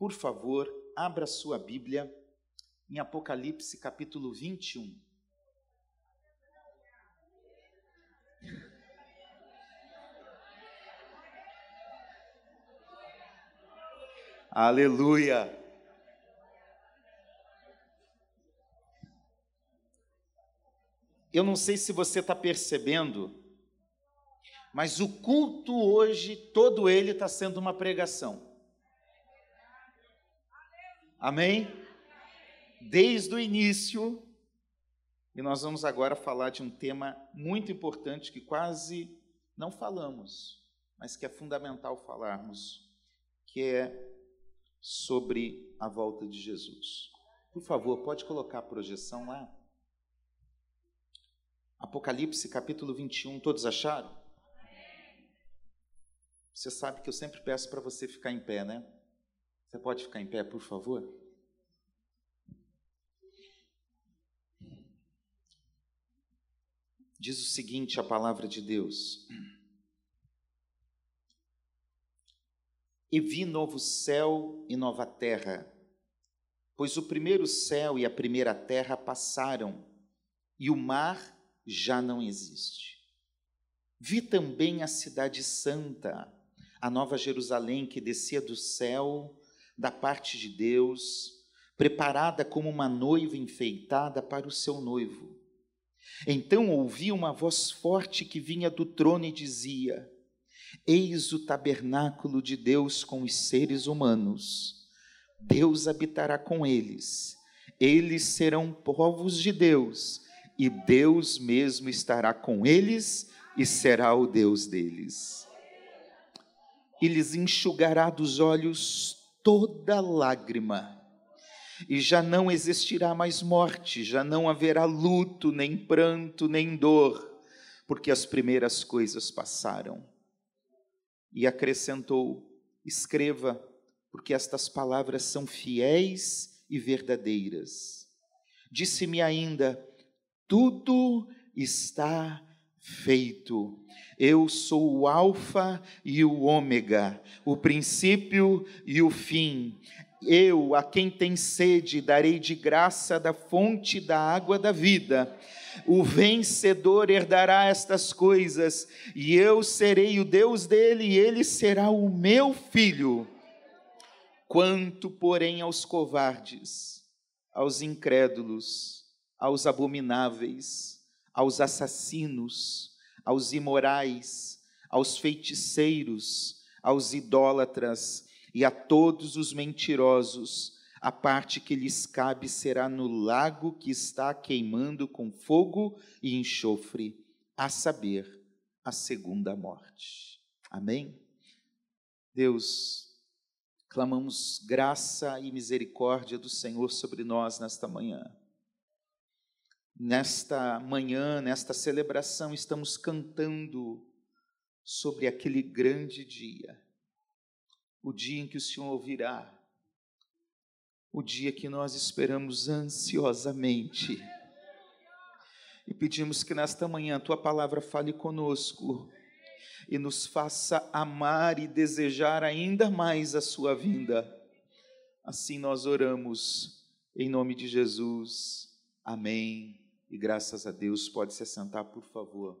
por favor, abra sua Bíblia em Apocalipse capítulo 21. Aleluia! Eu não sei se você está percebendo, mas o culto hoje, todo ele está sendo uma pregação. Amém? Desde o início, e nós vamos agora falar de um tema muito importante que quase não falamos, mas que é fundamental falarmos, que é sobre a volta de Jesus. Por favor, pode colocar a projeção lá? Apocalipse capítulo 21, todos acharam? Você sabe que eu sempre peço para você ficar em pé, né? Você pode ficar em pé, por favor? Diz o seguinte a palavra de Deus: E vi novo céu e nova terra, pois o primeiro céu e a primeira terra passaram, e o mar já não existe. Vi também a Cidade Santa, a Nova Jerusalém que descia do céu, da parte de Deus, preparada como uma noiva enfeitada para o seu noivo. Então ouvi uma voz forte que vinha do trono e dizia: Eis o tabernáculo de Deus com os seres humanos. Deus habitará com eles. Eles serão povos de Deus e Deus mesmo estará com eles e será o Deus deles. E lhes enxugará dos olhos toda lágrima, e já não existirá mais morte, já não haverá luto, nem pranto, nem dor, porque as primeiras coisas passaram. E acrescentou: escreva, porque estas palavras são fiéis e verdadeiras. Disse-me ainda: tudo está feito. Eu sou o Alfa e o Ômega, o princípio e o fim. Eu, a quem tem sede, darei de graça da fonte da água da vida. O vencedor herdará estas coisas, e eu serei o Deus dele, e ele será o meu filho. Quanto, porém, aos covardes, aos incrédulos, aos abomináveis, aos assassinos, aos imorais, aos feiticeiros, aos idólatras e a todos os mentirosos, a parte que lhes cabe será no lago que está queimando com fogo e enxofre, a saber, a segunda morte. Amém? Deus, clamamos graça e misericórdia do Senhor sobre nós nesta manhã nesta manhã, nesta celebração, estamos cantando sobre aquele grande dia, o dia em que o Senhor ouvirá, o dia que nós esperamos ansiosamente. E pedimos que nesta manhã a tua palavra fale conosco e nos faça amar e desejar ainda mais a sua vinda. Assim nós oramos, em nome de Jesus. Amém e graças a Deus, pode se sentar, por favor.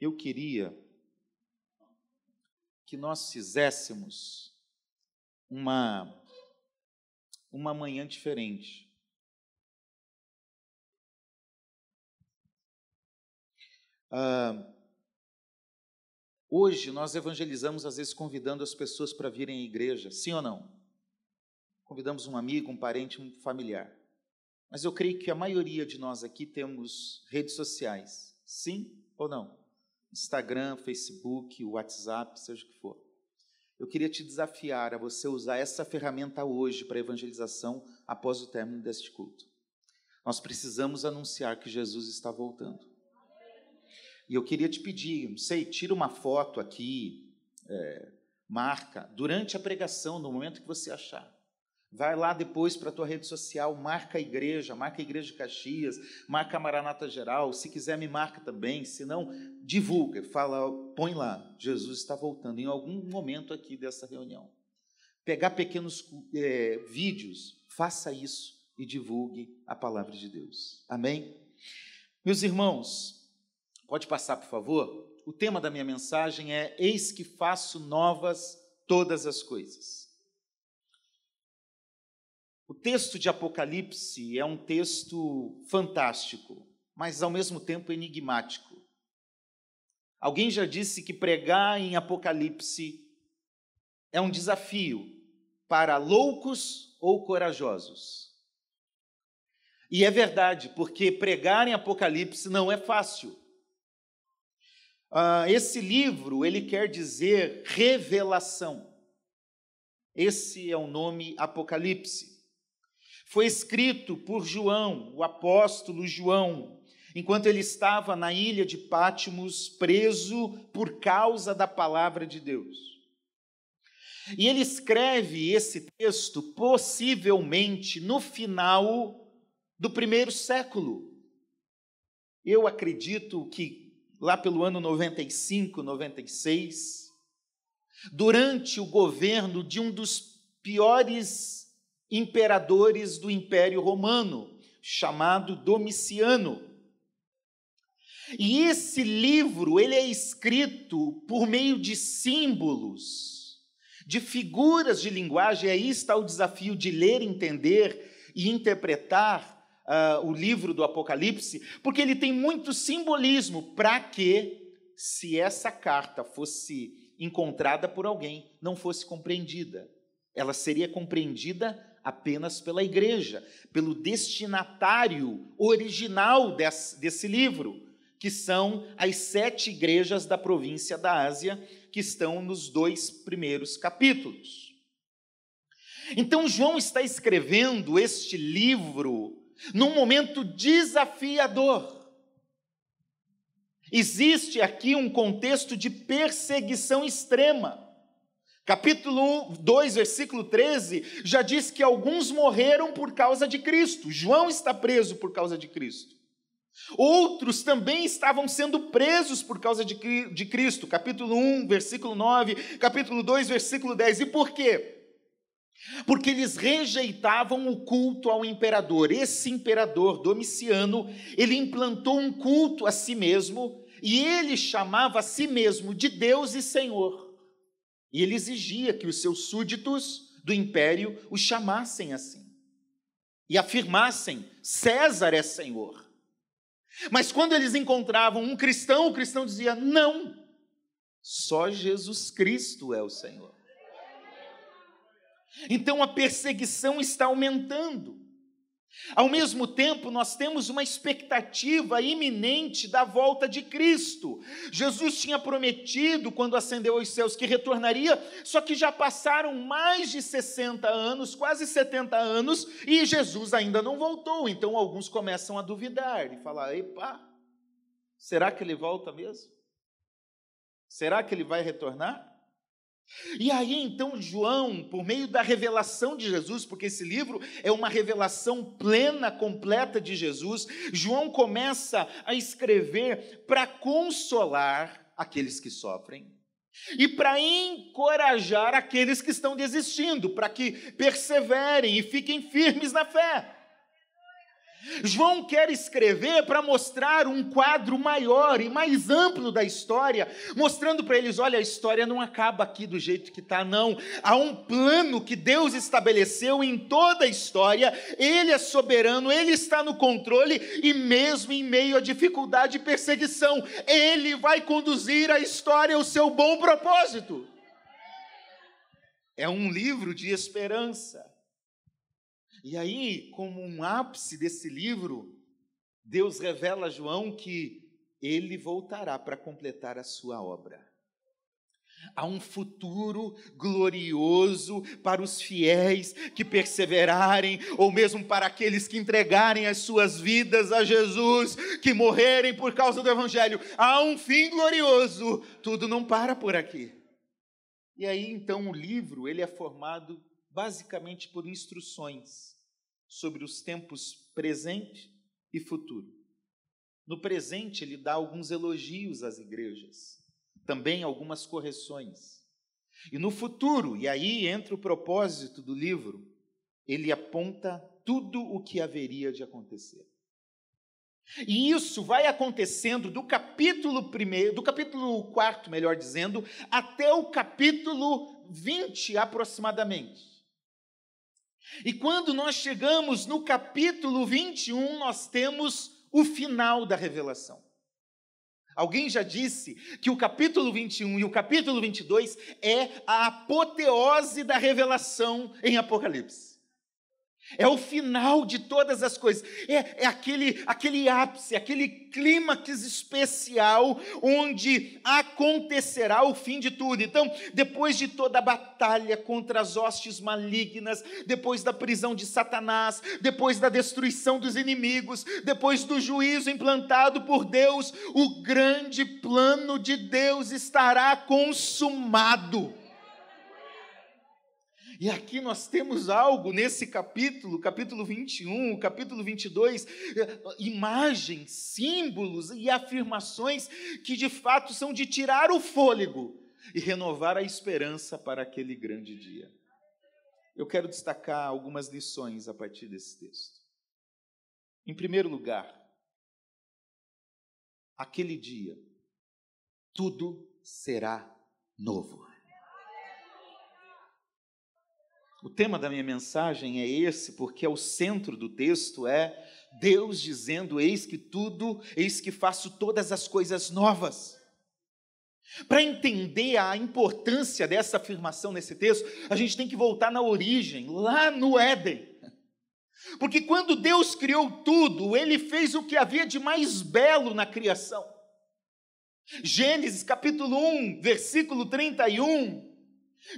Eu queria que nós fizéssemos uma uma manhã diferente. Ah, hoje nós evangelizamos, às vezes convidando as pessoas para virem à igreja, sim ou não? Convidamos um amigo, um parente, um familiar. Mas eu creio que a maioria de nós aqui temos redes sociais, sim ou não? Instagram, Facebook, WhatsApp, seja o que for. Eu queria te desafiar a você usar essa ferramenta hoje para evangelização após o término deste culto. Nós precisamos anunciar que Jesus está voltando. E eu queria te pedir, não sei, tira uma foto aqui, é, marca, durante a pregação, no momento que você achar. Vai lá depois para a tua rede social, marca a igreja, marca a igreja de Caxias, marca a Maranata Geral, se quiser me marca também, se não, divulga, fala, põe lá, Jesus está voltando em algum momento aqui dessa reunião. pegar pequenos é, vídeos, faça isso e divulgue a palavra de Deus. Amém? Meus irmãos, pode passar, por favor? O tema da minha mensagem é: Eis que faço novas todas as coisas. O texto de Apocalipse é um texto fantástico, mas ao mesmo tempo enigmático. Alguém já disse que pregar em Apocalipse é um desafio para loucos ou corajosos. E é verdade, porque pregar em Apocalipse não é fácil. Uh, esse livro, ele quer dizer revelação. Esse é o nome Apocalipse. Foi escrito por João, o apóstolo João, enquanto ele estava na ilha de Pátimos, preso por causa da palavra de Deus. E ele escreve esse texto possivelmente no final do primeiro século. Eu acredito que lá pelo ano 95, 96, durante o governo de um dos piores imperadores do Império Romano, chamado Domiciano. E esse livro, ele é escrito por meio de símbolos de figuras de linguagem, aí está o desafio de ler, entender e interpretar uh, o livro do Apocalipse, porque ele tem muito simbolismo para que, se essa carta fosse encontrada por alguém, não fosse compreendida. Ela seria compreendida apenas pela igreja, pelo destinatário original desse, desse livro, que são as sete igrejas da província da Ásia que estão nos dois primeiros capítulos. Então, João está escrevendo este livro num momento desafiador. Existe aqui um contexto de perseguição extrema. Capítulo 2, versículo 13, já diz que alguns morreram por causa de Cristo. João está preso por causa de Cristo. Outros também estavam sendo presos por causa de, de Cristo. Capítulo 1, versículo 9, capítulo 2, versículo 10. E por quê? Porque eles rejeitavam o culto ao imperador. Esse imperador Domiciano, ele implantou um culto a si mesmo e ele chamava a si mesmo de Deus e Senhor. E ele exigia que os seus súditos do império o chamassem assim e afirmassem: César é Senhor. Mas quando eles encontravam um cristão, o cristão dizia: não, só Jesus Cristo é o Senhor. Então a perseguição está aumentando. Ao mesmo tempo, nós temos uma expectativa iminente da volta de Cristo. Jesus tinha prometido, quando ascendeu aos céus, que retornaria, só que já passaram mais de 60 anos, quase 70 anos, e Jesus ainda não voltou. Então, alguns começam a duvidar e falar: epa, será que ele volta mesmo? Será que ele vai retornar? E aí então João, por meio da revelação de Jesus, porque esse livro é uma revelação plena, completa de Jesus, João começa a escrever para consolar aqueles que sofrem e para encorajar aqueles que estão desistindo, para que perseverem e fiquem firmes na fé. João quer escrever para mostrar um quadro maior e mais amplo da história, mostrando para eles: olha, a história não acaba aqui do jeito que está, não. Há um plano que Deus estabeleceu em toda a história, Ele é soberano, Ele está no controle, e mesmo em meio à dificuldade e perseguição, Ele vai conduzir a história ao seu bom propósito. É um livro de esperança. E aí, como um ápice desse livro, Deus revela a João que ele voltará para completar a sua obra. Há um futuro glorioso para os fiéis que perseverarem, ou mesmo para aqueles que entregarem as suas vidas a Jesus, que morrerem por causa do Evangelho. Há um fim glorioso. Tudo não para por aqui. E aí então o livro ele é formado basicamente por instruções sobre os tempos presente e futuro. No presente, ele dá alguns elogios às igrejas, também algumas correções. E no futuro, e aí entra o propósito do livro, ele aponta tudo o que haveria de acontecer. E isso vai acontecendo do capítulo primeiro, do capítulo 4, melhor dizendo, até o capítulo 20 aproximadamente. E quando nós chegamos no capítulo 21, nós temos o final da revelação. Alguém já disse que o capítulo 21 e o capítulo 22 é a apoteose da revelação em Apocalipse. É o final de todas as coisas. É, é, aquele, aquele ápice, aquele clímax especial onde acontecerá o fim de tudo. Então, depois de toda a batalha contra as hostes malignas, depois da prisão de Satanás, depois da destruição dos inimigos, depois do juízo implantado por Deus, o grande plano de Deus estará consumado. E aqui nós temos algo nesse capítulo, capítulo 21, capítulo 22, eh, imagens, símbolos e afirmações que de fato são de tirar o fôlego e renovar a esperança para aquele grande dia. Eu quero destacar algumas lições a partir desse texto. Em primeiro lugar, aquele dia, tudo será novo. O tema da minha mensagem é esse, porque é o centro do texto é Deus dizendo: Eis que tudo, eis que faço todas as coisas novas. Para entender a importância dessa afirmação nesse texto, a gente tem que voltar na origem, lá no Éden. Porque quando Deus criou tudo, ele fez o que havia de mais belo na criação. Gênesis capítulo 1, versículo 31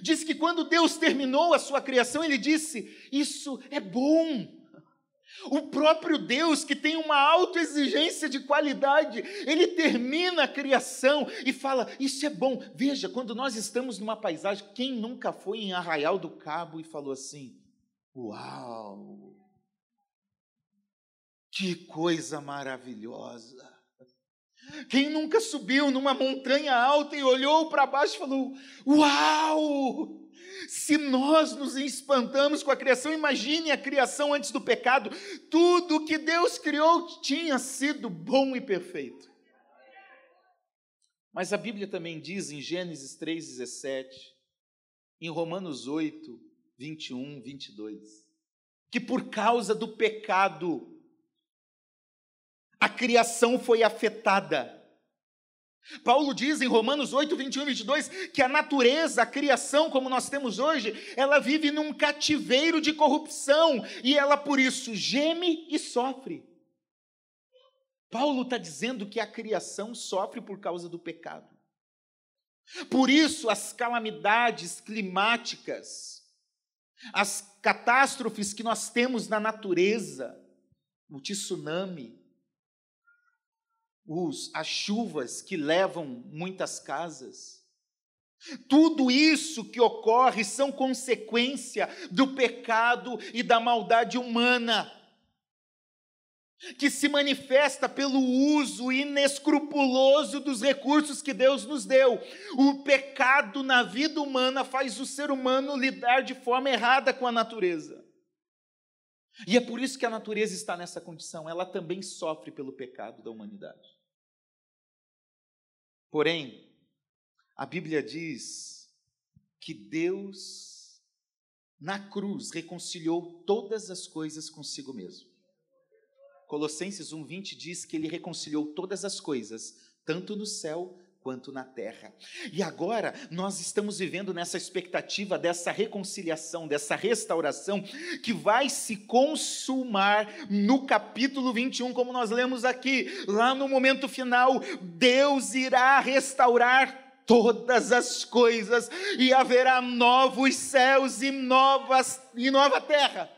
Diz que quando Deus terminou a sua criação, ele disse: Isso é bom. O próprio Deus, que tem uma autoexigência de qualidade, ele termina a criação e fala: Isso é bom. Veja, quando nós estamos numa paisagem, quem nunca foi em Arraial do Cabo e falou assim: Uau! Que coisa maravilhosa! Quem nunca subiu numa montanha alta e olhou para baixo e falou: Uau! Se nós nos espantamos com a criação, imagine a criação antes do pecado. Tudo que Deus criou tinha sido bom e perfeito. Mas a Bíblia também diz em Gênesis 3,17, em Romanos 8, 21, 22, que por causa do pecado, a criação foi afetada. Paulo diz em Romanos 8, 21 e 22 que a natureza, a criação como nós temos hoje, ela vive num cativeiro de corrupção e ela por isso geme e sofre. Paulo está dizendo que a criação sofre por causa do pecado. Por isso, as calamidades climáticas, as catástrofes que nós temos na natureza, o tsunami, os, as chuvas que levam muitas casas. Tudo isso que ocorre são consequência do pecado e da maldade humana, que se manifesta pelo uso inescrupuloso dos recursos que Deus nos deu. O pecado na vida humana faz o ser humano lidar de forma errada com a natureza. E é por isso que a natureza está nessa condição, ela também sofre pelo pecado da humanidade. Porém, a Bíblia diz que Deus, na cruz, reconciliou todas as coisas consigo mesmo. Colossenses 1,20 diz que ele reconciliou todas as coisas, tanto no céu quanto na terra. E agora nós estamos vivendo nessa expectativa dessa reconciliação, dessa restauração que vai se consumar no capítulo 21, como nós lemos aqui, lá no momento final, Deus irá restaurar todas as coisas e haverá novos céus e novas e nova terra.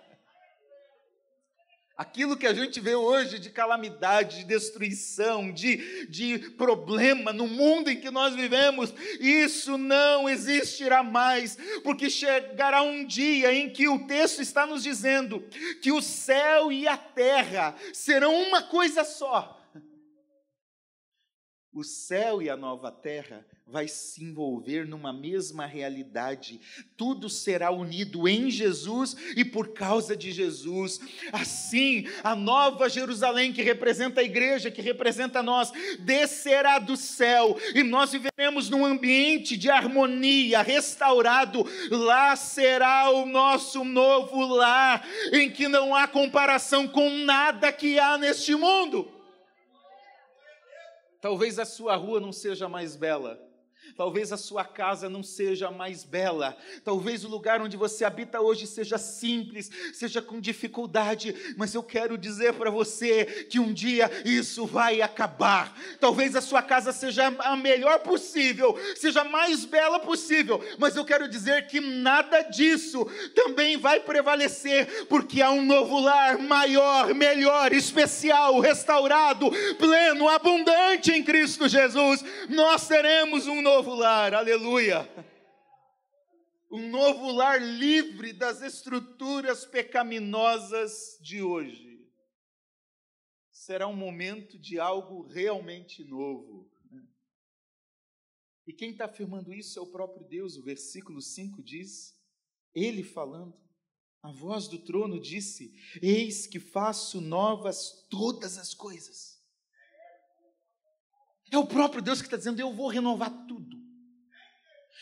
Aquilo que a gente vê hoje de calamidade, de destruição, de, de problema no mundo em que nós vivemos, isso não existirá mais, porque chegará um dia em que o texto está nos dizendo que o céu e a terra serão uma coisa só. o céu e a nova terra vai se envolver numa mesma realidade. Tudo será unido em Jesus e por causa de Jesus. Assim, a nova Jerusalém, que representa a igreja, que representa nós, descerá do céu e nós viveremos num ambiente de harmonia, restaurado. Lá será o nosso novo lar, em que não há comparação com nada que há neste mundo. Talvez a sua rua não seja mais bela, Talvez a sua casa não seja mais bela, talvez o lugar onde você habita hoje seja simples, seja com dificuldade, mas eu quero dizer para você que um dia isso vai acabar. Talvez a sua casa seja a melhor possível, seja a mais bela possível, mas eu quero dizer que nada disso também vai prevalecer, porque há um novo lar maior, melhor, especial, restaurado, pleno, abundante em Cristo Jesus. Nós teremos um novo novo lar, aleluia. Um novo lar livre das estruturas pecaminosas de hoje. Será um momento de algo realmente novo. E quem está afirmando isso é o próprio Deus. O versículo 5 diz: Ele falando, a voz do trono disse: Eis que faço novas todas as coisas. É o próprio Deus que está dizendo: Eu vou renovar tudo.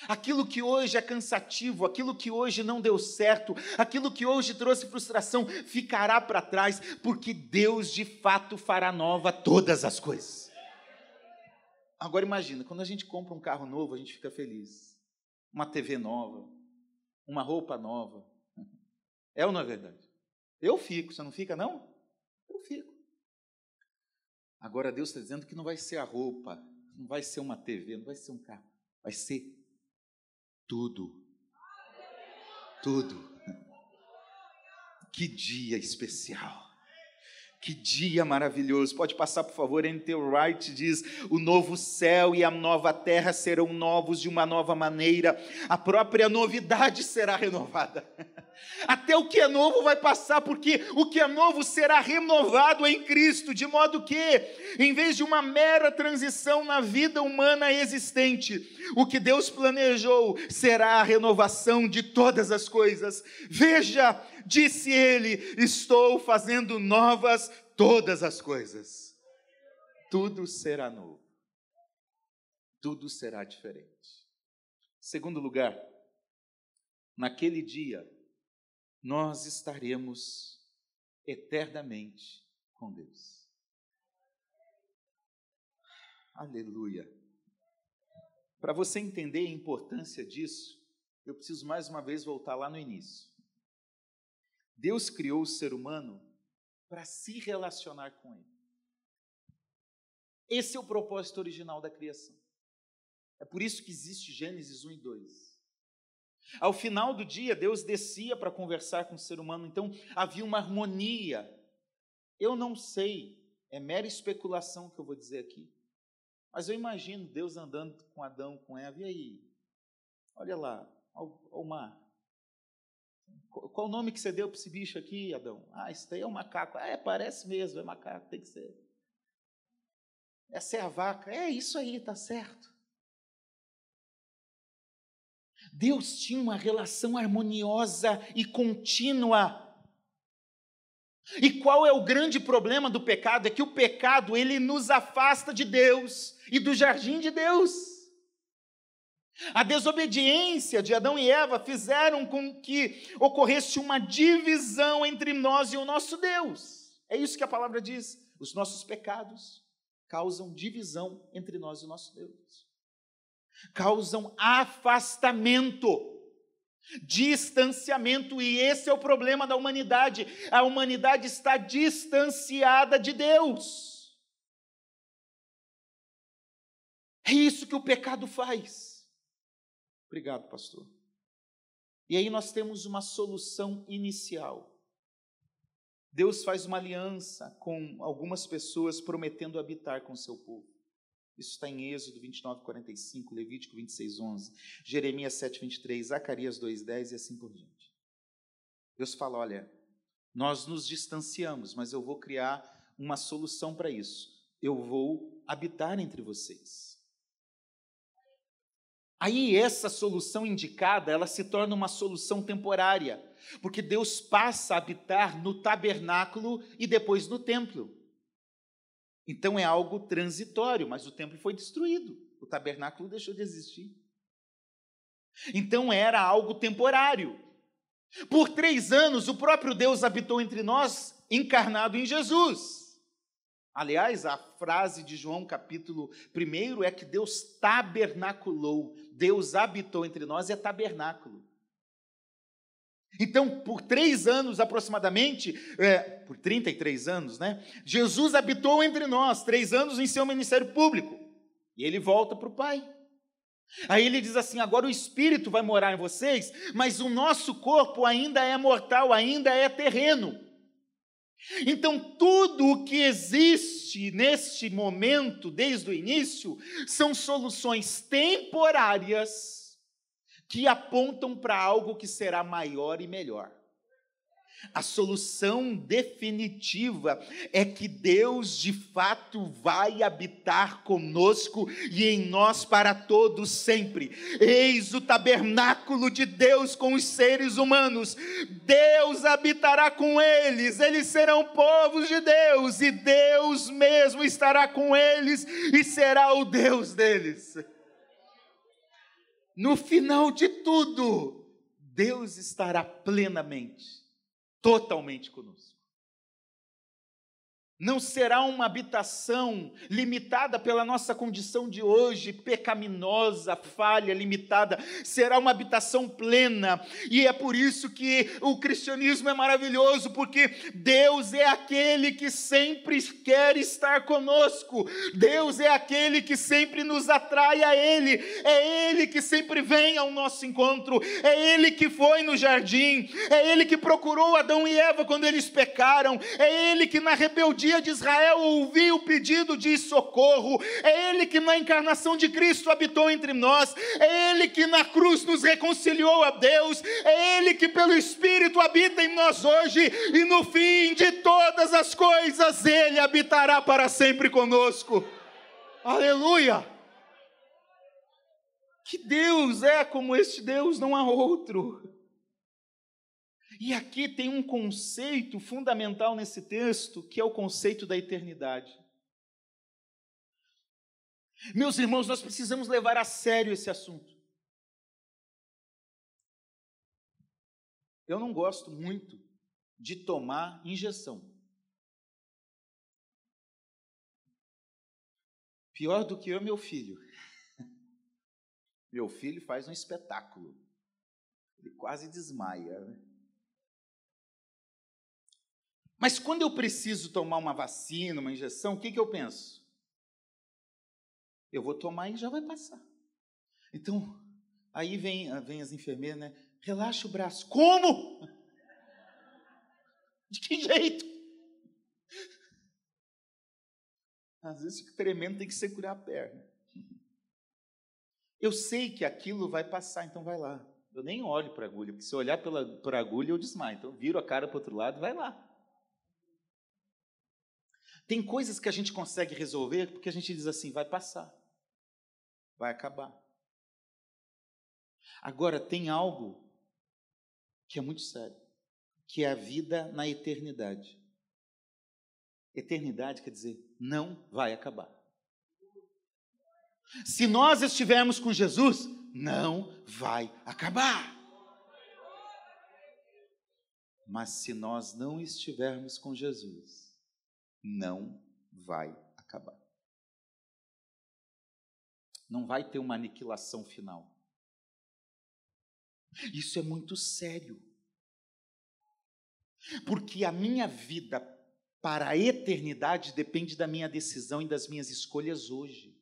Aquilo que hoje é cansativo, aquilo que hoje não deu certo, aquilo que hoje trouxe frustração, ficará para trás, porque Deus de fato fará nova todas as coisas. Agora imagina, quando a gente compra um carro novo, a gente fica feliz. Uma TV nova, uma roupa nova. É ou não é verdade? Eu fico, você não fica, não? Eu fico. Agora Deus está dizendo que não vai ser a roupa, não vai ser uma TV, não vai ser um carro, vai ser tudo. Tudo. Que dia especial. Que dia maravilhoso. Pode passar, por favor, Enter Wright diz: o novo céu e a nova terra serão novos de uma nova maneira, a própria novidade será renovada. Até o que é novo vai passar, porque o que é novo será renovado em Cristo, de modo que, em vez de uma mera transição na vida humana existente, o que Deus planejou será a renovação de todas as coisas. Veja, disse ele: Estou fazendo novas todas as coisas. Tudo será novo. Tudo será diferente. Segundo lugar, naquele dia, nós estaremos eternamente com Deus. Aleluia. Para você entender a importância disso, eu preciso mais uma vez voltar lá no início. Deus criou o ser humano para se relacionar com Ele. Esse é o propósito original da criação. É por isso que existe Gênesis 1 e 2. Ao final do dia, Deus descia para conversar com o ser humano, então havia uma harmonia. Eu não sei, é mera especulação que eu vou dizer aqui, mas eu imagino Deus andando com Adão, com Eva, e aí? Olha lá, o mar. Qual o nome que você deu para esse bicho aqui, Adão? Ah, isso daí é um macaco. É, parece mesmo, é macaco, tem que ser. Essa é a vaca. É isso aí, tá certo. Deus tinha uma relação harmoniosa e contínua. E qual é o grande problema do pecado? É que o pecado ele nos afasta de Deus e do jardim de Deus. A desobediência de Adão e Eva fizeram com que ocorresse uma divisão entre nós e o nosso Deus. É isso que a palavra diz. Os nossos pecados causam divisão entre nós e o nosso Deus. Causam afastamento, distanciamento, e esse é o problema da humanidade. A humanidade está distanciada de Deus. É isso que o pecado faz. Obrigado, pastor. E aí nós temos uma solução inicial. Deus faz uma aliança com algumas pessoas prometendo habitar com seu povo. Isso está em Êxodo 29, 45, Levítico 26, 11, Jeremias 7, 23, Zacarias 2, 10 e assim por diante. Deus fala: olha, nós nos distanciamos, mas eu vou criar uma solução para isso. eu vou habitar entre vocês. Aí essa solução indicada, ela se torna uma solução temporária, porque Deus passa a habitar no tabernáculo e depois no templo. Então é algo transitório, mas o templo foi destruído, o tabernáculo deixou de existir. Então era algo temporário. Por três anos, o próprio Deus habitou entre nós, encarnado em Jesus. Aliás, a frase de João, capítulo 1, é que Deus tabernaculou, Deus habitou entre nós, é tabernáculo. Então, por três anos aproximadamente, é, por 33 anos, né? Jesus habitou entre nós, três anos em seu ministério público. E ele volta para o Pai. Aí ele diz assim: agora o Espírito vai morar em vocês, mas o nosso corpo ainda é mortal, ainda é terreno. Então, tudo o que existe neste momento, desde o início, são soluções temporárias que apontam para algo que será maior e melhor. A solução definitiva é que Deus de fato vai habitar conosco e em nós para todos sempre. Eis o tabernáculo de Deus com os seres humanos. Deus habitará com eles, eles serão povos de Deus e Deus mesmo estará com eles e será o Deus deles. No final de tudo, Deus estará plenamente totalmente conosco não será uma habitação limitada pela nossa condição de hoje, pecaminosa, falha, limitada, será uma habitação plena, e é por isso que o cristianismo é maravilhoso, porque Deus é aquele que sempre quer estar conosco, Deus é aquele que sempre nos atrai a Ele, é Ele que sempre vem ao nosso encontro, é Ele que foi no jardim, é Ele que procurou Adão e Eva quando eles pecaram, é Ele que na rebeldia dia de Israel ouviu o pedido de socorro. É Ele que na encarnação de Cristo habitou entre nós. É Ele que na cruz nos reconciliou a Deus. É Ele que pelo Espírito habita em nós hoje. E no fim de todas as coisas, Ele habitará para sempre conosco. Aleluia! Que Deus é como este Deus, não há outro. E aqui tem um conceito fundamental nesse texto, que é o conceito da eternidade. Meus irmãos, nós precisamos levar a sério esse assunto. Eu não gosto muito de tomar injeção. Pior do que eu, meu filho. Meu filho faz um espetáculo. Ele quase desmaia. Né? Mas quando eu preciso tomar uma vacina, uma injeção, o que, que eu penso? Eu vou tomar e já vai passar. Então, aí vem, vem as enfermeiras, né? Relaxa o braço. Como? De que jeito? Às vezes fica tremendo, tem que segurar a perna. Eu sei que aquilo vai passar, então vai lá. Eu nem olho para a agulha, porque se eu olhar para a agulha, eu desmaio. Então, viro a cara para o outro lado, vai lá. Tem coisas que a gente consegue resolver porque a gente diz assim: vai passar, vai acabar. Agora, tem algo que é muito sério, que é a vida na eternidade. Eternidade quer dizer, não vai acabar. Se nós estivermos com Jesus, não vai acabar. Mas se nós não estivermos com Jesus, não vai acabar. Não vai ter uma aniquilação final. Isso é muito sério. Porque a minha vida para a eternidade depende da minha decisão e das minhas escolhas hoje.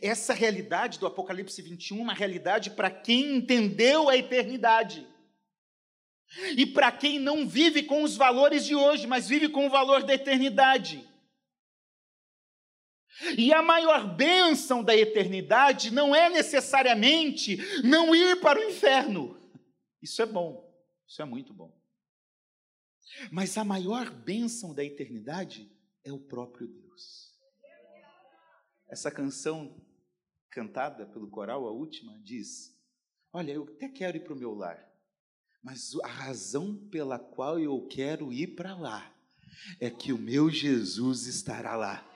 Essa realidade do Apocalipse 21 é uma realidade para quem entendeu a eternidade. E para quem não vive com os valores de hoje, mas vive com o valor da eternidade. E a maior bênção da eternidade não é necessariamente não ir para o inferno. Isso é bom, isso é muito bom. Mas a maior bênção da eternidade é o próprio Deus. Essa canção cantada pelo coral, a última, diz: Olha, eu até quero ir para o meu lar, mas a razão pela qual eu quero ir para lá é que o meu Jesus estará lá.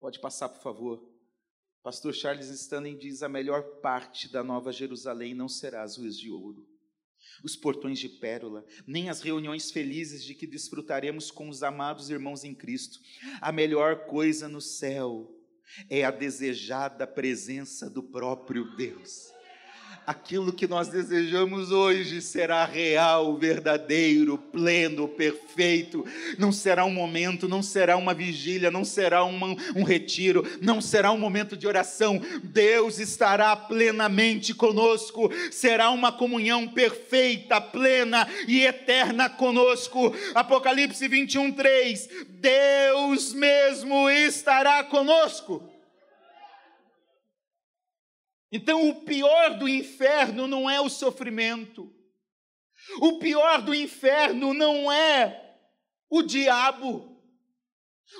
Pode passar, por favor. Pastor Charles Stanley diz: a melhor parte da Nova Jerusalém não será as ruas de ouro, os portões de pérola, nem as reuniões felizes de que desfrutaremos com os amados irmãos em Cristo. A melhor coisa no céu é a desejada presença do próprio Deus aquilo que nós desejamos hoje será real, verdadeiro, pleno, perfeito. Não será um momento, não será uma vigília, não será uma, um retiro, não será um momento de oração. Deus estará plenamente conosco, será uma comunhão perfeita, plena e eterna conosco. Apocalipse 21, 3. Deus mesmo estará conosco. Então, o pior do inferno não é o sofrimento, o pior do inferno não é o diabo.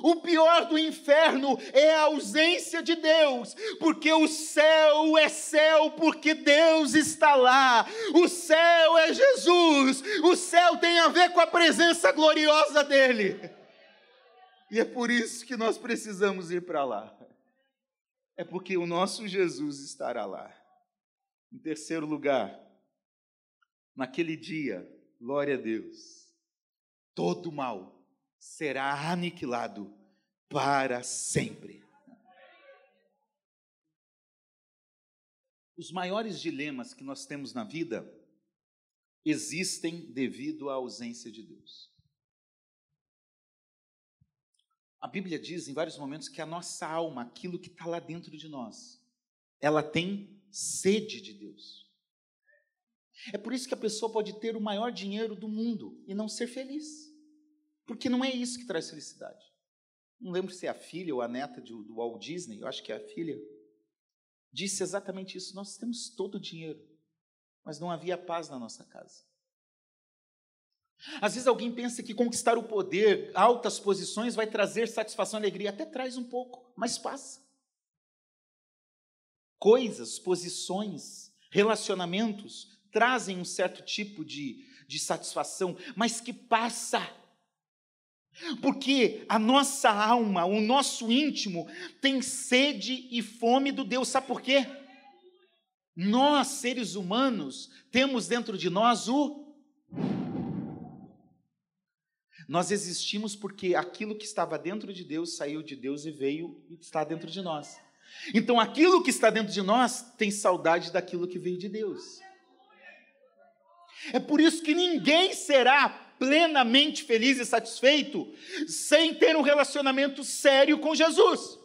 O pior do inferno é a ausência de Deus, porque o céu é céu porque Deus está lá. O céu é Jesus. O céu tem a ver com a presença gloriosa dele. E é por isso que nós precisamos ir para lá é porque o nosso Jesus estará lá. Em terceiro lugar, naquele dia, glória a Deus, todo mal será aniquilado para sempre. Os maiores dilemas que nós temos na vida existem devido à ausência de Deus. A Bíblia diz em vários momentos que a nossa alma, aquilo que está lá dentro de nós, ela tem sede de Deus. É por isso que a pessoa pode ter o maior dinheiro do mundo e não ser feliz. Porque não é isso que traz felicidade. Não lembro se é a filha ou a neta do Walt Disney, eu acho que é a filha, disse exatamente isso. Nós temos todo o dinheiro, mas não havia paz na nossa casa. Às vezes alguém pensa que conquistar o poder, altas posições, vai trazer satisfação e alegria. Até traz um pouco, mas passa. Coisas, posições, relacionamentos trazem um certo tipo de, de satisfação, mas que passa. Porque a nossa alma, o nosso íntimo, tem sede e fome do Deus. Sabe por quê? Nós, seres humanos, temos dentro de nós o nós existimos porque aquilo que estava dentro de Deus saiu de Deus e veio e está dentro de nós. Então, aquilo que está dentro de nós tem saudade daquilo que veio de Deus. É por isso que ninguém será plenamente feliz e satisfeito sem ter um relacionamento sério com Jesus.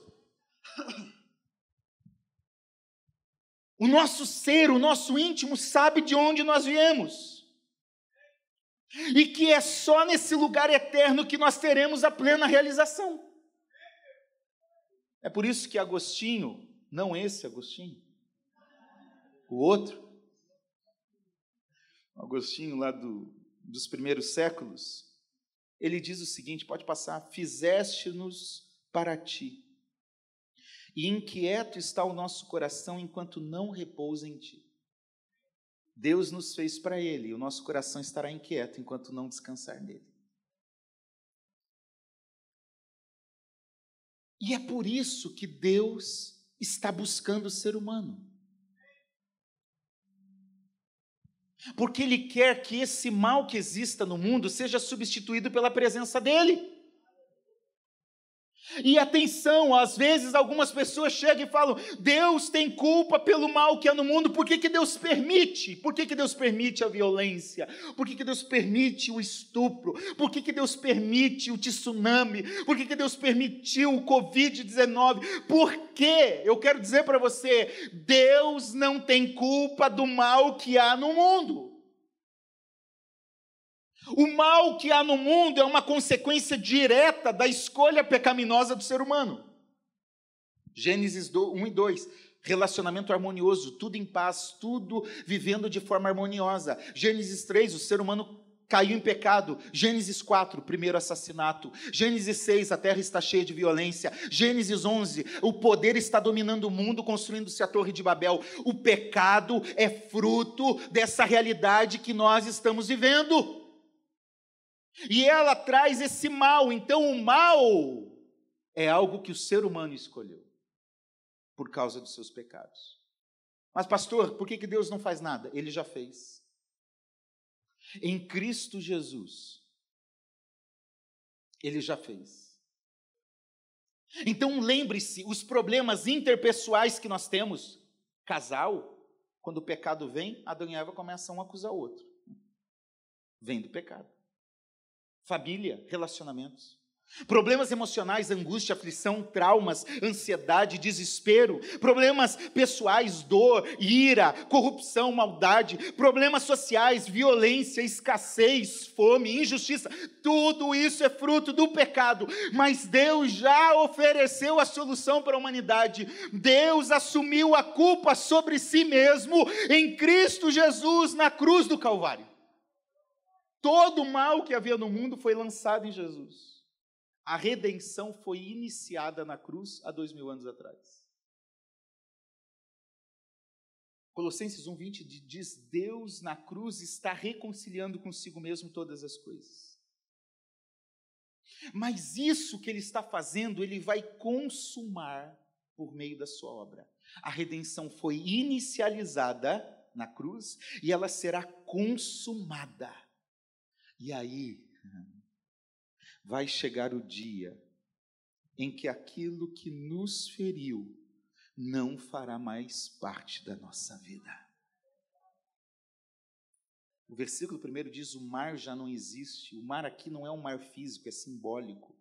O nosso ser, o nosso íntimo sabe de onde nós viemos e que é só nesse lugar eterno que nós teremos a plena realização. É por isso que Agostinho, não esse Agostinho, o outro, Agostinho lá do, dos primeiros séculos, ele diz o seguinte: pode passar, fizeste-nos para ti, e inquieto está o nosso coração enquanto não repousa em ti. Deus nos fez para Ele e o nosso coração estará inquieto enquanto não descansar nele. E é por isso que Deus está buscando o ser humano. Porque Ele quer que esse mal que exista no mundo seja substituído pela presença dEle. E atenção, às vezes algumas pessoas chegam e falam: Deus tem culpa pelo mal que há no mundo, por que, que Deus permite? Por que, que Deus permite a violência? Por que, que Deus permite o estupro? Por que, que Deus permite o tsunami? Por que, que Deus permitiu o Covid-19? Por quê? Eu quero dizer para você: Deus não tem culpa do mal que há no mundo. O mal que há no mundo é uma consequência direta da escolha pecaminosa do ser humano. Gênesis 1 e 2. relacionamento harmonioso, tudo em paz, tudo vivendo de forma harmoniosa. Gênesis 3, o ser humano caiu em pecado. Gênesis 4, primeiro assassinato. Gênesis 6, a terra está cheia de violência. Gênesis 11, o poder está dominando o mundo, construindo-se a Torre de Babel. O pecado é fruto dessa realidade que nós estamos vivendo. E ela traz esse mal. Então, o mal é algo que o ser humano escolheu por causa dos seus pecados. Mas, pastor, por que Deus não faz nada? Ele já fez. Em Cristo Jesus, ele já fez. Então lembre-se, os problemas interpessoais que nós temos, casal, quando o pecado vem, Adão e Eva começam um a acusar o outro. Vem do pecado. Família, relacionamentos. Problemas emocionais, angústia, aflição, traumas, ansiedade, desespero, problemas pessoais, dor, ira, corrupção, maldade, problemas sociais, violência, escassez, fome, injustiça, tudo isso é fruto do pecado, mas Deus já ofereceu a solução para a humanidade. Deus assumiu a culpa sobre si mesmo em Cristo Jesus na cruz do Calvário. Todo o mal que havia no mundo foi lançado em Jesus. A redenção foi iniciada na cruz há dois mil anos atrás. Colossenses 1,20 diz: Deus na cruz está reconciliando consigo mesmo todas as coisas. Mas isso que ele está fazendo, ele vai consumar por meio da sua obra. A redenção foi inicializada na cruz e ela será consumada. E aí, vai chegar o dia em que aquilo que nos feriu não fará mais parte da nossa vida. O versículo primeiro diz: o mar já não existe. O mar aqui não é um mar físico, é simbólico.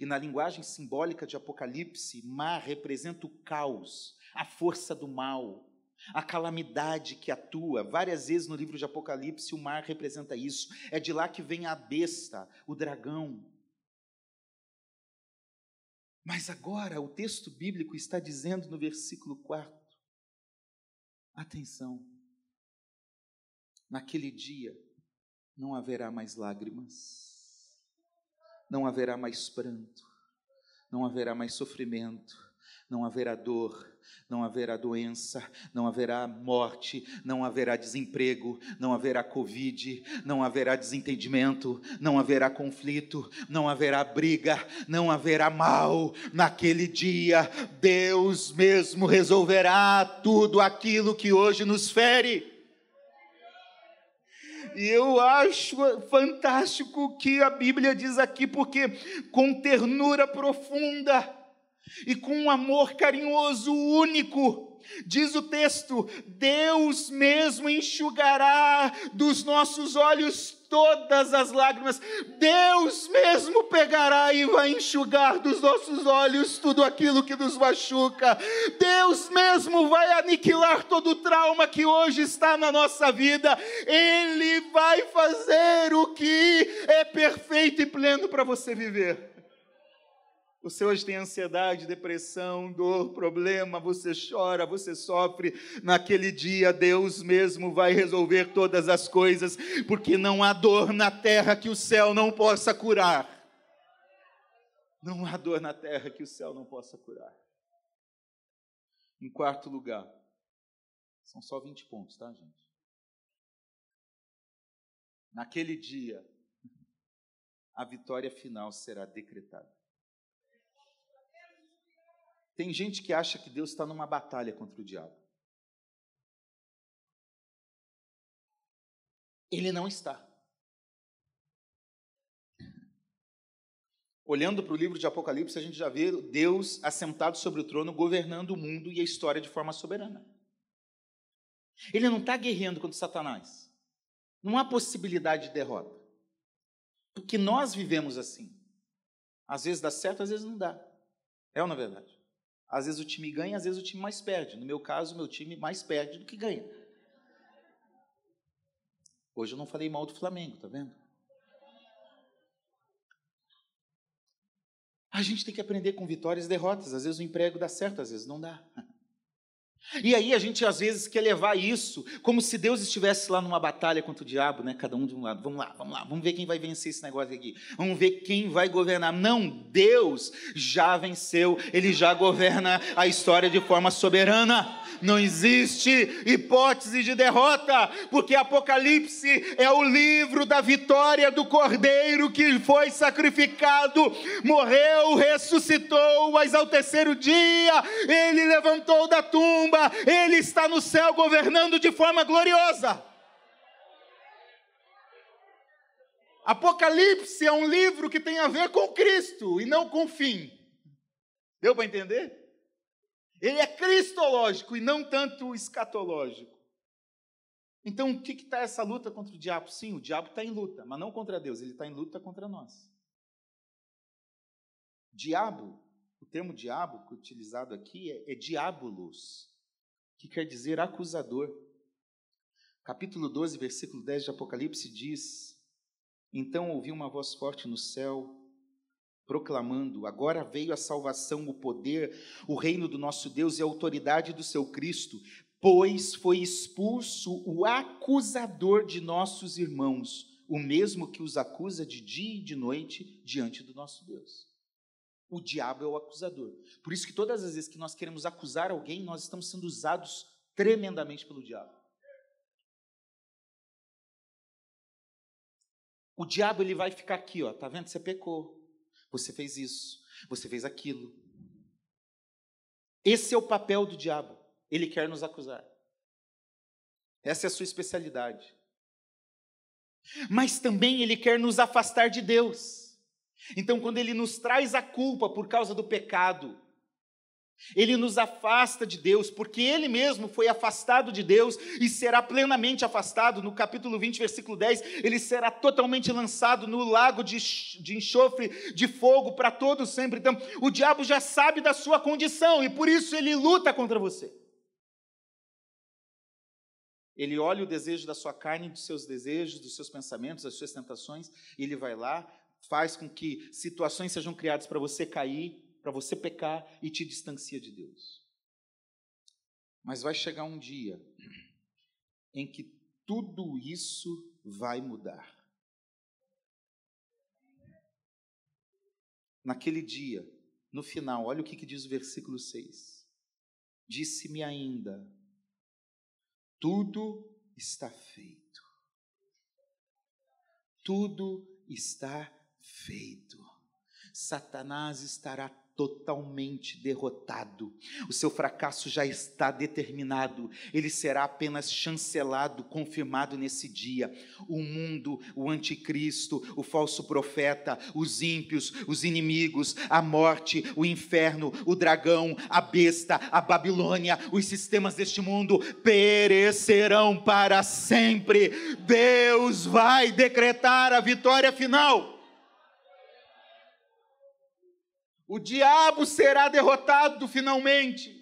E na linguagem simbólica de Apocalipse, mar representa o caos, a força do mal, a calamidade que atua. Várias vezes no livro de Apocalipse o mar representa isso. É de lá que vem a besta, o dragão. Mas agora o texto bíblico está dizendo no versículo 4: atenção, naquele dia não haverá mais lágrimas, não haverá mais pranto, não haverá mais sofrimento, não haverá dor, não haverá doença, não haverá morte, não haverá desemprego, não haverá Covid, não haverá desentendimento, não haverá conflito, não haverá briga, não haverá mal. Naquele dia, Deus mesmo resolverá tudo aquilo que hoje nos fere. E eu acho fantástico o que a Bíblia diz aqui, porque com ternura profunda, e com um amor carinhoso único. Diz o texto: Deus mesmo enxugará dos nossos olhos todas as lágrimas. Deus mesmo pegará e vai enxugar dos nossos olhos tudo aquilo que nos machuca. Deus mesmo vai aniquilar todo o trauma que hoje está na nossa vida. Ele vai fazer o que é perfeito e pleno para você viver. Você hoje tem ansiedade, depressão, dor, problema, você chora, você sofre. Naquele dia, Deus mesmo vai resolver todas as coisas, porque não há dor na terra que o céu não possa curar. Não há dor na terra que o céu não possa curar. Em quarto lugar, são só 20 pontos, tá, gente? Naquele dia, a vitória final será decretada. Tem gente que acha que Deus está numa batalha contra o diabo. Ele não está. Olhando para o livro de Apocalipse, a gente já vê Deus assentado sobre o trono, governando o mundo e a história de forma soberana. Ele não está guerreando contra Satanás. Não há possibilidade de derrota. Porque nós vivemos assim. Às vezes dá certo, às vezes não dá. É ou não é verdade? Às vezes o time ganha, às vezes o time mais perde. No meu caso, o meu time mais perde do que ganha. Hoje eu não falei mal do Flamengo, tá vendo? A gente tem que aprender com vitórias e derrotas. Às vezes o emprego dá certo, às vezes não dá. E aí a gente às vezes quer levar isso como se Deus estivesse lá numa batalha contra o diabo, né? Cada um de um lado. Vamos lá, vamos lá, vamos ver quem vai vencer esse negócio aqui. Vamos ver quem vai governar. Não, Deus já venceu, ele já governa a história de forma soberana. Não existe hipótese de derrota, porque Apocalipse é o livro da vitória do Cordeiro que foi sacrificado, morreu, ressuscitou, mas ao terceiro dia ele levantou da tumba, ele está no céu governando de forma gloriosa. Apocalipse é um livro que tem a ver com Cristo e não com fim. Deu para entender? Ele é cristológico e não tanto escatológico. Então, o que está essa luta contra o diabo? Sim, o diabo está em luta, mas não contra Deus, ele está em luta contra nós. Diabo, o termo diabo utilizado aqui é, é diabolos, que quer dizer acusador. Capítulo 12, versículo 10 de Apocalipse diz: Então ouvi uma voz forte no céu, proclamando: Agora veio a salvação, o poder, o reino do nosso Deus e a autoridade do seu Cristo, pois foi expulso o acusador de nossos irmãos, o mesmo que os acusa de dia e de noite diante do nosso Deus. O diabo é o acusador. Por isso que todas as vezes que nós queremos acusar alguém, nós estamos sendo usados tremendamente pelo diabo. O diabo ele vai ficar aqui, ó, tá vendo? Você pecou. Você fez isso, você fez aquilo. Esse é o papel do diabo. Ele quer nos acusar. Essa é a sua especialidade. Mas também ele quer nos afastar de Deus. Então, quando ele nos traz a culpa por causa do pecado, ele nos afasta de Deus, porque ele mesmo foi afastado de Deus e será plenamente afastado. No capítulo 20, versículo 10, ele será totalmente lançado no lago de, de enxofre, de fogo para todos sempre. Então, o diabo já sabe da sua condição e por isso ele luta contra você. Ele olha o desejo da sua carne, dos seus desejos, dos seus pensamentos, das suas tentações, e ele vai lá, faz com que situações sejam criadas para você cair, para você pecar e te distancia de Deus. Mas vai chegar um dia em que tudo isso vai mudar. Naquele dia, no final, olha o que, que diz o versículo 6. Disse-me ainda: tudo está feito. Tudo está feito. Satanás estará totalmente derrotado. O seu fracasso já está determinado. Ele será apenas chancelado, confirmado nesse dia. O mundo, o anticristo, o falso profeta, os ímpios, os inimigos, a morte, o inferno, o dragão, a besta, a Babilônia, os sistemas deste mundo perecerão para sempre. Deus vai decretar a vitória final. O diabo será derrotado finalmente.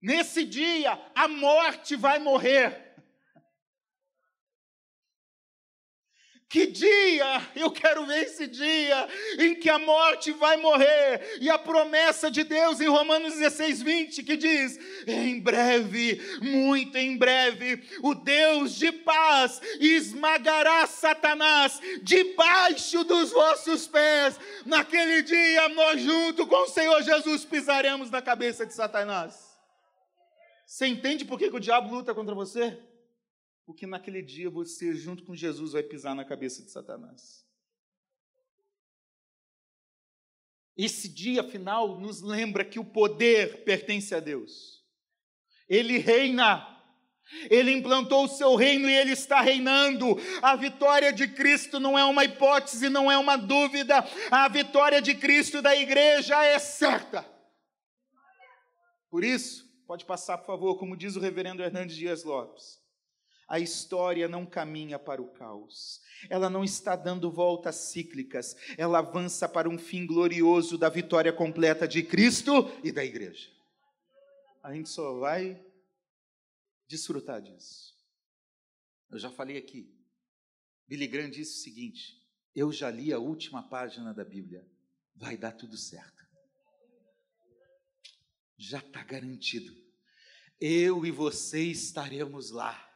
Nesse dia, a morte vai morrer. Que dia, eu quero ver esse dia em que a morte vai morrer, e a promessa de Deus em Romanos 16, 20, que diz: em breve, muito em breve, o Deus de paz esmagará Satanás debaixo dos vossos pés. Naquele dia, nós, junto com o Senhor Jesus, pisaremos na cabeça de Satanás. Você entende por que, que o diabo luta contra você? Porque naquele dia você, junto com Jesus, vai pisar na cabeça de Satanás. Esse dia final nos lembra que o poder pertence a Deus. Ele reina. Ele implantou o seu reino e ele está reinando. A vitória de Cristo não é uma hipótese, não é uma dúvida. A vitória de Cristo da igreja é certa. Por isso, pode passar, por favor, como diz o reverendo Hernandes Dias Lopes a história não caminha para o caos. Ela não está dando voltas cíclicas. Ela avança para um fim glorioso da vitória completa de Cristo e da igreja. A gente só vai desfrutar disso. Eu já falei aqui. Billy Graham disse o seguinte: Eu já li a última página da Bíblia. Vai dar tudo certo. Já está garantido eu e você estaremos lá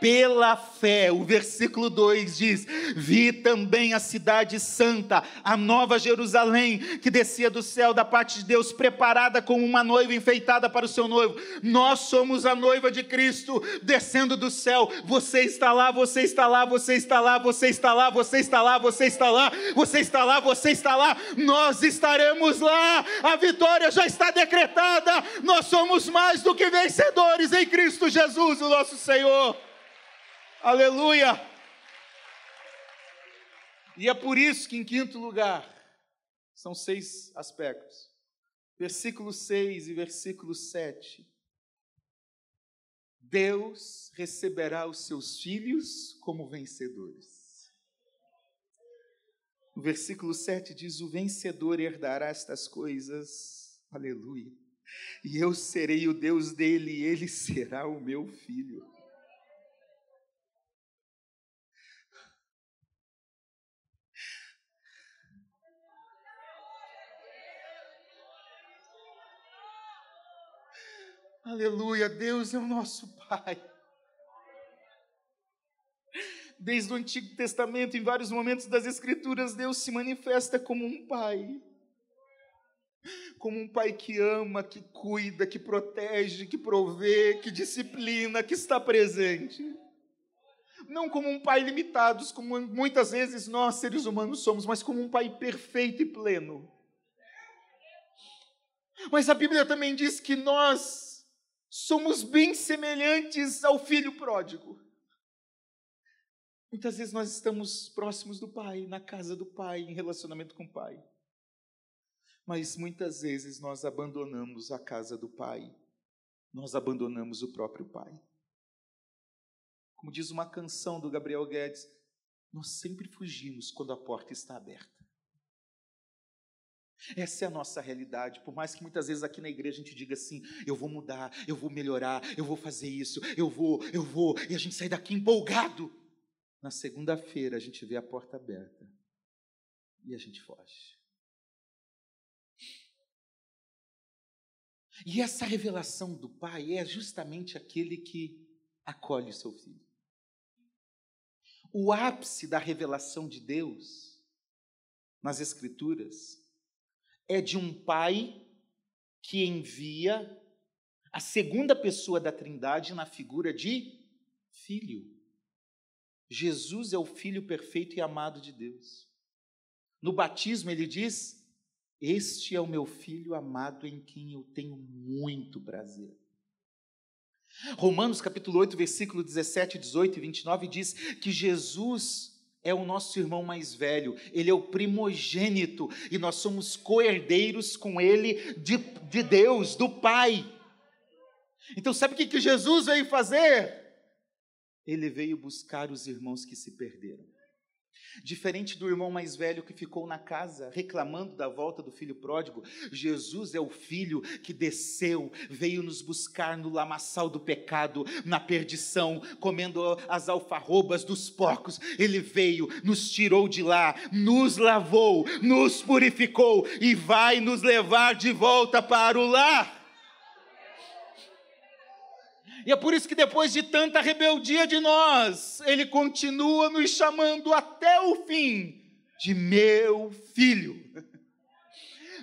pela fé. O versículo 2 diz: Vi também a cidade santa, a nova Jerusalém, que descia do céu da parte de Deus, preparada como uma noiva enfeitada para o seu noivo. Nós somos a noiva de Cristo descendo do céu. Você está lá, você está lá, você está lá, você está lá, você está lá, você está lá, você está lá, você está lá. Nós estaremos lá. A vitória já está decretada. Nós somos mais do que vencedores em Cristo Jesus, o nosso Senhor. Aleluia! E é por isso que, em quinto lugar, são seis aspectos. Versículo 6 e versículo 7. Deus receberá os seus filhos como vencedores. O versículo 7 diz: O vencedor herdará estas coisas. Aleluia. E eu serei o Deus dele, e ele será o meu filho. Aleluia, Deus é o nosso Pai. Desde o Antigo Testamento, em vários momentos das Escrituras, Deus se manifesta como um Pai. Como um pai que ama, que cuida, que protege, que provê, que disciplina, que está presente. Não como um pai limitado, como muitas vezes nós seres humanos somos, mas como um pai perfeito e pleno. Mas a Bíblia também diz que nós somos bem semelhantes ao filho pródigo. Muitas vezes nós estamos próximos do Pai, na casa do Pai, em relacionamento com o Pai. Mas muitas vezes nós abandonamos a casa do Pai, nós abandonamos o próprio Pai. Como diz uma canção do Gabriel Guedes, nós sempre fugimos quando a porta está aberta. Essa é a nossa realidade. Por mais que muitas vezes aqui na igreja a gente diga assim: eu vou mudar, eu vou melhorar, eu vou fazer isso, eu vou, eu vou, e a gente sai daqui empolgado. Na segunda-feira a gente vê a porta aberta e a gente foge. E essa revelação do Pai é justamente aquele que acolhe o seu filho. O ápice da revelação de Deus nas Escrituras é de um pai que envia a segunda pessoa da Trindade na figura de filho. Jesus é o filho perfeito e amado de Deus. No batismo ele diz: Este é o meu filho amado em quem eu tenho muito prazer. Romanos capítulo 8, versículo 17, 18 e 29 diz que Jesus é o nosso irmão mais velho, ele é o primogênito e nós somos coerdeiros com ele de, de Deus, do Pai. Então, sabe o que, que Jesus veio fazer? Ele veio buscar os irmãos que se perderam. Diferente do irmão mais velho que ficou na casa reclamando da volta do filho pródigo, Jesus é o filho que desceu, veio nos buscar no lamaçal do pecado, na perdição, comendo as alfarrobas dos porcos. Ele veio, nos tirou de lá, nos lavou, nos purificou e vai nos levar de volta para o lar. E é por isso que depois de tanta rebeldia de nós, ele continua nos chamando até o fim de meu filho.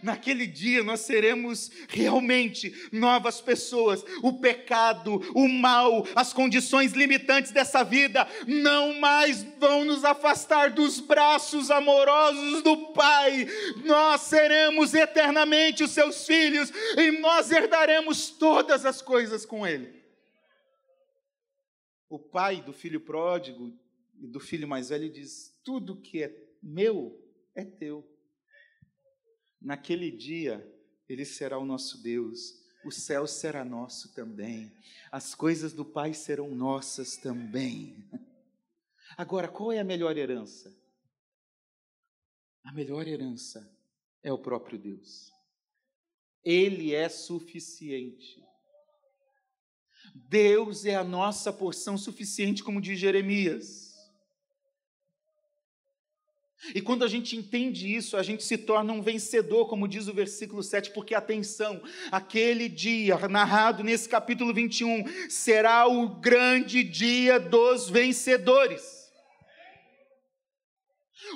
Naquele dia nós seremos realmente novas pessoas. O pecado, o mal, as condições limitantes dessa vida não mais vão nos afastar dos braços amorosos do Pai. Nós seremos eternamente os seus filhos e nós herdaremos todas as coisas com Ele o pai do filho pródigo e do filho mais velho diz: Tudo que é meu é teu. Naquele dia, ele será o nosso Deus, o céu será nosso também, as coisas do Pai serão nossas também. Agora, qual é a melhor herança? A melhor herança é o próprio Deus. Ele é suficiente. Deus é a nossa porção suficiente, como diz Jeremias. E quando a gente entende isso, a gente se torna um vencedor, como diz o versículo 7, porque atenção, aquele dia, narrado nesse capítulo 21, será o grande dia dos vencedores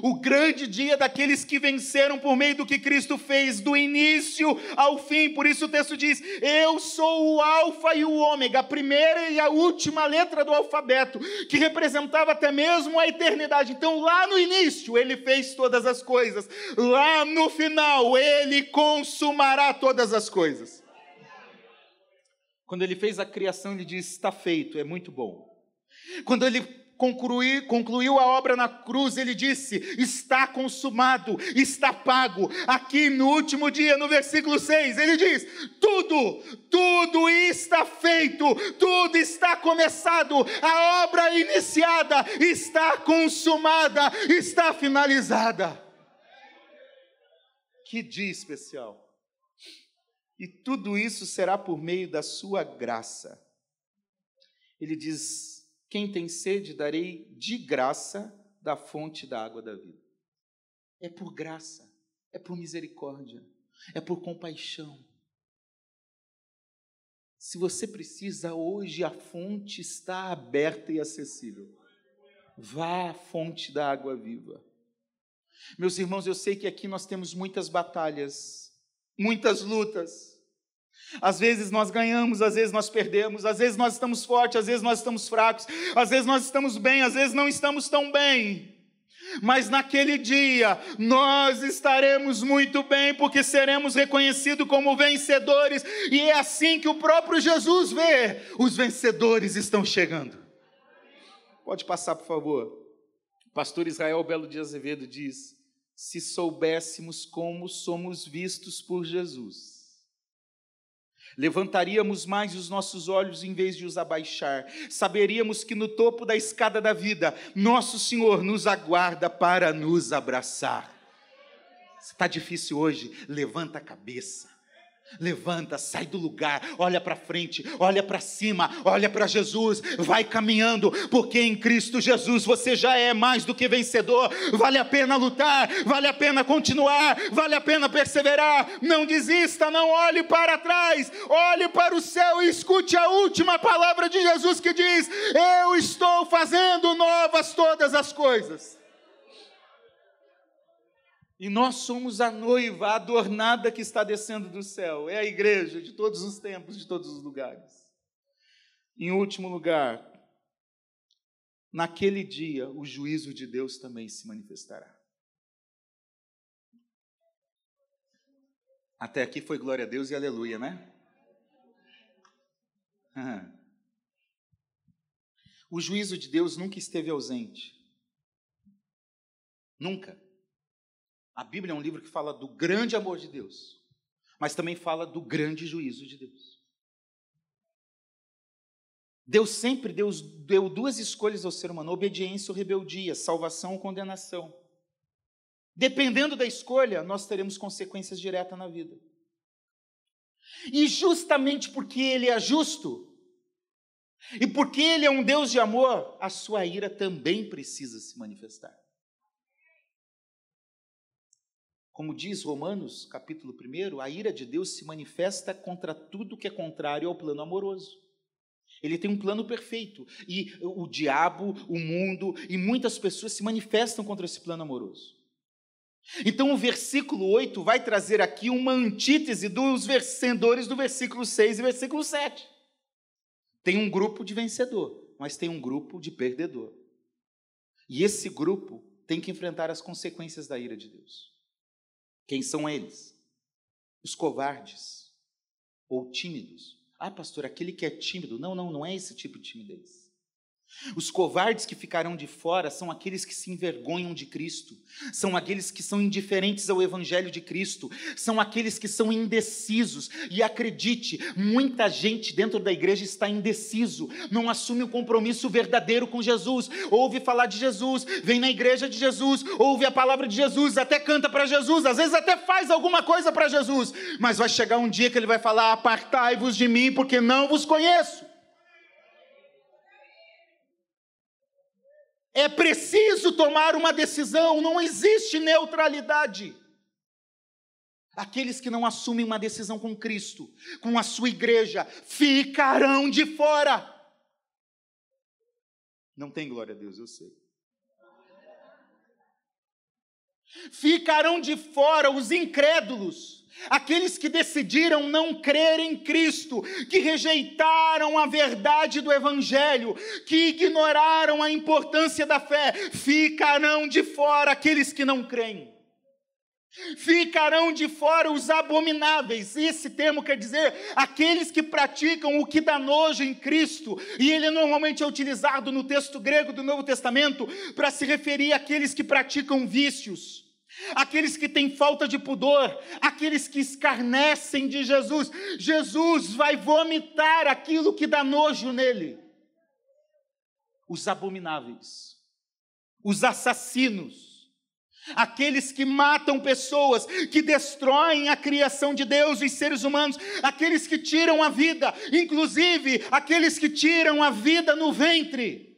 o grande dia daqueles que venceram por meio do que Cristo fez, do início ao fim. Por isso o texto diz: Eu sou o Alfa e o Ômega, a primeira e a última letra do alfabeto, que representava até mesmo a eternidade. Então, lá no início, ele fez todas as coisas, lá no final, ele consumará todas as coisas. Quando ele fez a criação, ele diz: Está feito, é muito bom. Quando ele concluir, concluiu a obra na cruz, ele disse: Está consumado, está pago. Aqui no último dia, no versículo 6, ele diz: Tudo, tudo está feito, tudo está começado, a obra iniciada está consumada, está finalizada. Que dia especial! E tudo isso será por meio da sua graça. Ele diz: quem tem sede, darei de graça da fonte da água da vida. É por graça, é por misericórdia, é por compaixão. Se você precisa, hoje a fonte está aberta e acessível. Vá à fonte da água viva. Meus irmãos, eu sei que aqui nós temos muitas batalhas, muitas lutas. Às vezes nós ganhamos, às vezes nós perdemos, às vezes nós estamos fortes, às vezes nós estamos fracos, às vezes nós estamos bem, às vezes não estamos tão bem. Mas naquele dia nós estaremos muito bem, porque seremos reconhecidos como vencedores, e é assim que o próprio Jesus vê: os vencedores estão chegando. Pode passar, por favor. pastor Israel Belo de Azevedo diz: se soubéssemos como somos vistos por Jesus, Levantaríamos mais os nossos olhos em vez de os abaixar. Saberíamos que no topo da escada da vida, nosso Senhor nos aguarda para nos abraçar. Está difícil hoje? Levanta a cabeça. Levanta, sai do lugar, olha para frente, olha para cima, olha para Jesus, vai caminhando, porque em Cristo Jesus você já é mais do que vencedor. Vale a pena lutar, vale a pena continuar, vale a pena perseverar. Não desista, não olhe para trás, olhe para o céu e escute a última palavra de Jesus que diz: Eu estou fazendo novas todas as coisas. E nós somos a noiva adornada que está descendo do céu. É a igreja de todos os tempos, de todos os lugares. Em último lugar, naquele dia o juízo de Deus também se manifestará. Até aqui foi glória a Deus e aleluia, né? O juízo de Deus nunca esteve ausente. Nunca. A Bíblia é um livro que fala do grande amor de Deus, mas também fala do grande juízo de Deus. Deus sempre deu, deu duas escolhas ao ser humano: obediência ou rebeldia, salvação ou condenação. Dependendo da escolha, nós teremos consequências diretas na vida. E justamente porque Ele é justo, e porque Ele é um Deus de amor, a sua ira também precisa se manifestar. Como diz Romanos, capítulo 1, a ira de Deus se manifesta contra tudo que é contrário ao plano amoroso. Ele tem um plano perfeito. E o diabo, o mundo e muitas pessoas se manifestam contra esse plano amoroso. Então o versículo 8 vai trazer aqui uma antítese dos vencedores do versículo 6 e versículo 7. Tem um grupo de vencedor, mas tem um grupo de perdedor. E esse grupo tem que enfrentar as consequências da ira de Deus. Quem são eles? Os covardes ou tímidos. Ah, pastor, aquele que é tímido. Não, não, não é esse tipo de timidez. Os covardes que ficarão de fora são aqueles que se envergonham de Cristo, são aqueles que são indiferentes ao Evangelho de Cristo, são aqueles que são indecisos. E acredite, muita gente dentro da igreja está indeciso, não assume o compromisso verdadeiro com Jesus, ouve falar de Jesus, vem na igreja de Jesus, ouve a palavra de Jesus, até canta para Jesus, às vezes até faz alguma coisa para Jesus, mas vai chegar um dia que ele vai falar: Apartai-vos de mim, porque não vos conheço. É preciso tomar uma decisão, não existe neutralidade. Aqueles que não assumem uma decisão com Cristo, com a sua igreja, ficarão de fora. Não tem glória a Deus, eu sei. Ficarão de fora os incrédulos, aqueles que decidiram não crer em Cristo, que rejeitaram a verdade do Evangelho, que ignoraram a importância da fé, ficarão de fora aqueles que não creem. Ficarão de fora os abomináveis. Esse termo quer dizer aqueles que praticam o que dá nojo em Cristo. E ele normalmente é utilizado no texto grego do Novo Testamento para se referir àqueles que praticam vícios, aqueles que têm falta de pudor, aqueles que escarnecem de Jesus. Jesus vai vomitar aquilo que dá nojo nele. Os abomináveis, os assassinos, aqueles que matam pessoas, que destroem a criação de Deus e seres humanos, aqueles que tiram a vida, inclusive aqueles que tiram a vida no ventre.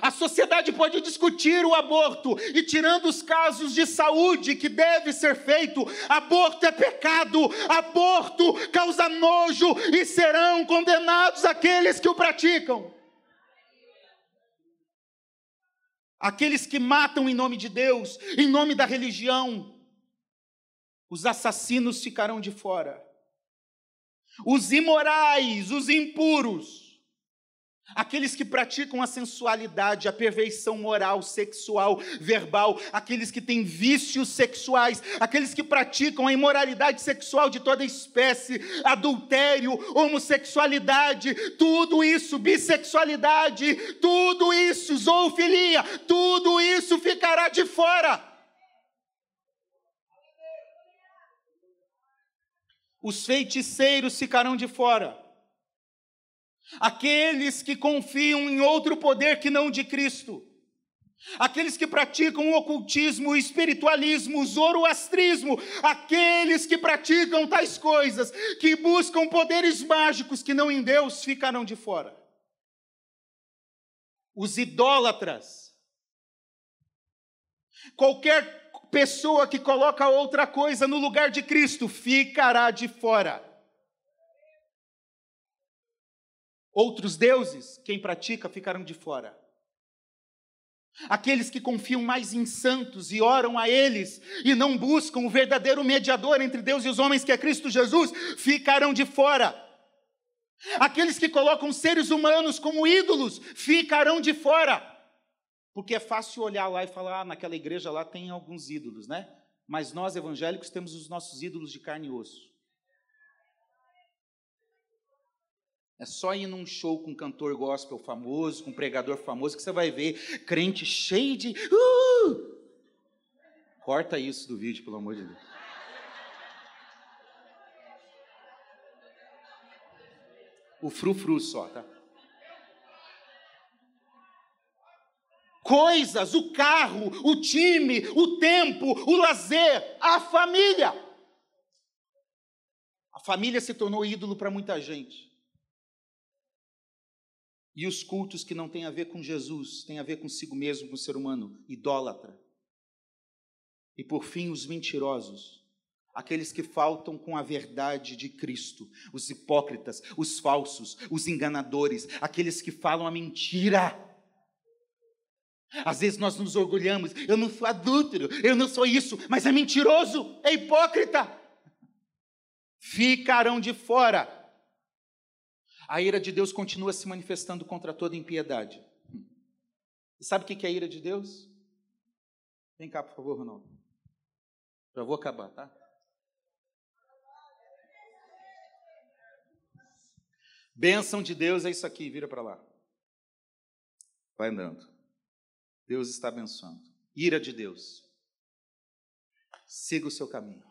A sociedade pode discutir o aborto e, tirando os casos de saúde que deve ser feito, aborto é pecado, aborto causa nojo e serão condenados aqueles que o praticam. Aqueles que matam em nome de Deus, em nome da religião, os assassinos ficarão de fora, os imorais, os impuros, Aqueles que praticam a sensualidade, a perversão moral, sexual, verbal, aqueles que têm vícios sexuais, aqueles que praticam a imoralidade sexual de toda espécie, adultério, homossexualidade, tudo isso, bissexualidade, tudo isso, zoofilia, tudo isso ficará de fora. Os feiticeiros ficarão de fora aqueles que confiam em outro poder que não de Cristo, aqueles que praticam o ocultismo, o espiritualismo, o zoroastrismo, aqueles que praticam tais coisas, que buscam poderes mágicos que não em Deus, ficarão de fora. Os idólatras, qualquer pessoa que coloca outra coisa no lugar de Cristo, ficará de fora. Outros deuses, quem pratica, ficaram de fora. Aqueles que confiam mais em santos e oram a eles e não buscam o verdadeiro mediador entre Deus e os homens, que é Cristo Jesus, ficarão de fora. Aqueles que colocam seres humanos como ídolos ficarão de fora. Porque é fácil olhar lá e falar, ah, naquela igreja lá tem alguns ídolos, né? Mas nós evangélicos temos os nossos ídolos de carne e osso. É só ir num show com um cantor gospel famoso, com um pregador famoso, que você vai ver crente cheio de. Uh! Corta isso do vídeo, pelo amor de Deus. O frufru só, tá? Coisas, o carro, o time, o tempo, o lazer, a família. A família se tornou ídolo para muita gente. E os cultos que não têm a ver com Jesus, têm a ver consigo mesmo, com o ser humano, idólatra. E por fim, os mentirosos, aqueles que faltam com a verdade de Cristo, os hipócritas, os falsos, os enganadores, aqueles que falam a mentira. Às vezes nós nos orgulhamos, eu não sou adúltero, eu não sou isso, mas é mentiroso, é hipócrita. Ficarão de fora a ira de Deus continua se manifestando contra toda impiedade. E sabe o que é a ira de Deus? Vem cá, por favor, Ronaldo. Já vou acabar, tá? Bênção de Deus é isso aqui, vira para lá. Vai andando. Deus está abençoando. Ira de Deus. Siga o seu caminho.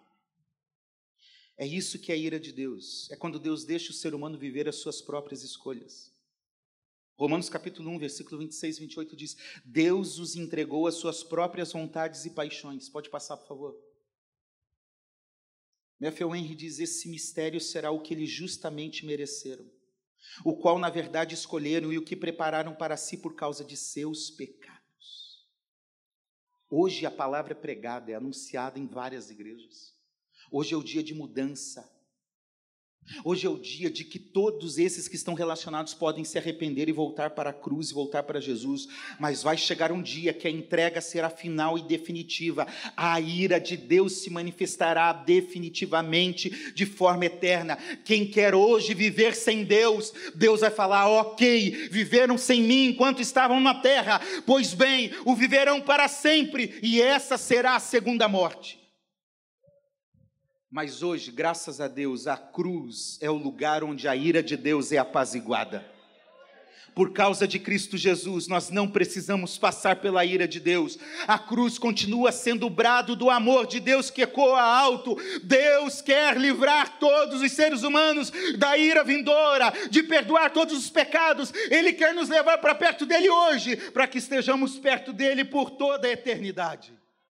É isso que é a ira de Deus. É quando Deus deixa o ser humano viver as suas próprias escolhas. Romanos capítulo 1, versículo 26 e 28 diz: Deus os entregou às suas próprias vontades e paixões. Pode passar, por favor. Matthew Henry diz: Esse mistério será o que eles justamente mereceram. o qual na verdade escolheram e o que prepararam para si por causa de seus pecados. Hoje a palavra é pregada, é anunciada em várias igrejas. Hoje é o dia de mudança. Hoje é o dia de que todos esses que estão relacionados podem se arrepender e voltar para a cruz e voltar para Jesus, mas vai chegar um dia que a entrega será final e definitiva. A ira de Deus se manifestará definitivamente de forma eterna. Quem quer hoje viver sem Deus, Deus vai falar: "OK, viveram sem mim enquanto estavam na terra, pois bem, o viverão para sempre, e essa será a segunda morte." Mas hoje, graças a Deus, a cruz é o lugar onde a ira de Deus é apaziguada. Por causa de Cristo Jesus, nós não precisamos passar pela ira de Deus. A cruz continua sendo o brado do amor de Deus que ecoa alto. Deus quer livrar todos os seres humanos da ira vindoura, de perdoar todos os pecados. Ele quer nos levar para perto dele hoje, para que estejamos perto dele por toda a eternidade.